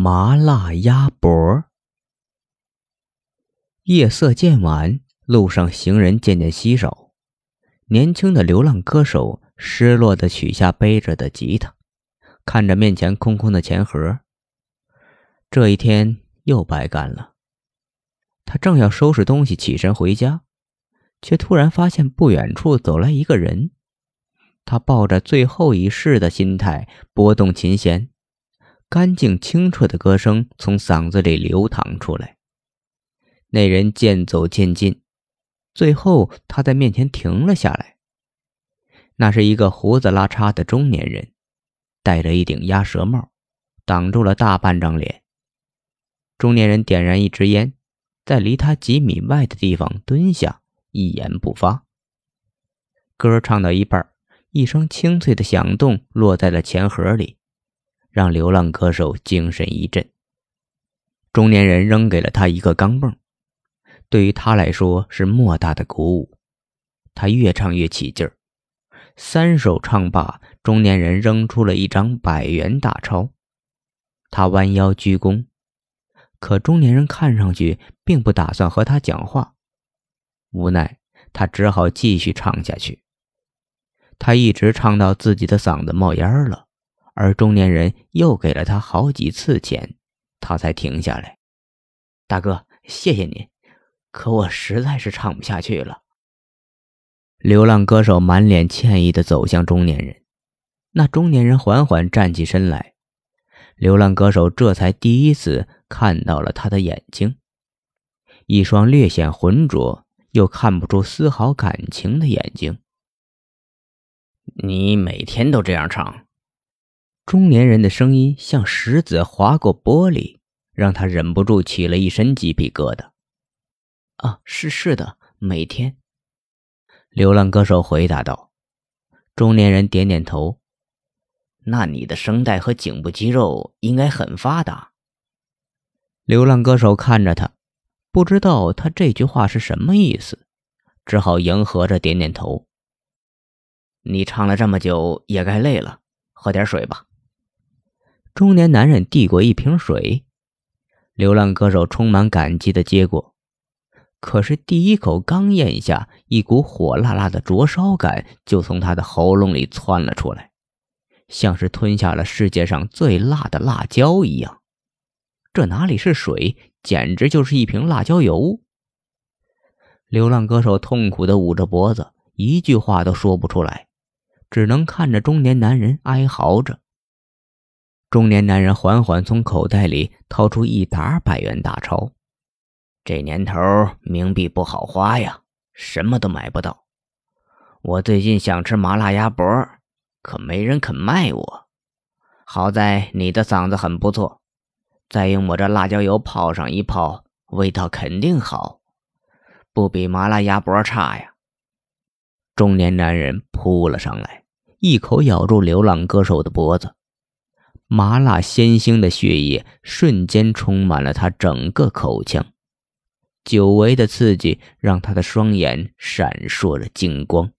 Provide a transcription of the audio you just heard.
麻辣鸭脖。夜色渐晚，路上行人渐渐稀少。年轻的流浪歌手失落的取下背着的吉他，看着面前空空的钱盒。这一天又白干了。他正要收拾东西起身回家，却突然发现不远处走来一个人。他抱着最后一试的心态拨动琴弦。干净清澈的歌声从嗓子里流淌出来。那人渐走渐近，最后他在面前停了下来。那是一个胡子拉碴的中年人，戴着一顶鸭舌帽，挡住了大半张脸。中年人点燃一支烟，在离他几米外的地方蹲下，一言不发。歌唱到一半，一声清脆的响动落在了钱盒里。让流浪歌手精神一振。中年人扔给了他一个钢镚，对于他来说是莫大的鼓舞。他越唱越起劲儿，三首唱罢，中年人扔出了一张百元大钞。他弯腰鞠躬，可中年人看上去并不打算和他讲话。无奈，他只好继续唱下去。他一直唱到自己的嗓子冒烟了。而中年人又给了他好几次钱，他才停下来。大哥，谢谢您，可我实在是唱不下去了。流浪歌手满脸歉意地走向中年人，那中年人缓缓站起身来，流浪歌手这才第一次看到了他的眼睛，一双略显浑浊又看不出丝毫感情的眼睛。你每天都这样唱？中年人的声音像石子划过玻璃，让他忍不住起了一身鸡皮疙瘩。啊，是是的，每天。流浪歌手回答道。中年人点点头。那你的声带和颈部肌肉应该很发达。流浪歌手看着他，不知道他这句话是什么意思，只好迎合着点点头。你唱了这么久，也该累了，喝点水吧。中年男人递过一瓶水，流浪歌手充满感激的接过，可是第一口刚咽下，一股火辣辣的灼烧感就从他的喉咙里窜了出来，像是吞下了世界上最辣的辣椒一样。这哪里是水，简直就是一瓶辣椒油！流浪歌手痛苦的捂着脖子，一句话都说不出来，只能看着中年男人哀嚎着。中年男人缓缓从口袋里掏出一沓百元大钞。这年头冥币不好花呀，什么都买不到。我最近想吃麻辣鸭脖，可没人肯卖我。好在你的嗓子很不错，再用我这辣椒油泡上一泡，味道肯定好，不比麻辣鸭脖差呀。中年男人扑了上来，一口咬住流浪歌手的脖子。麻辣鲜腥的血液瞬间充满了他整个口腔，久违的刺激让他的双眼闪烁着金光。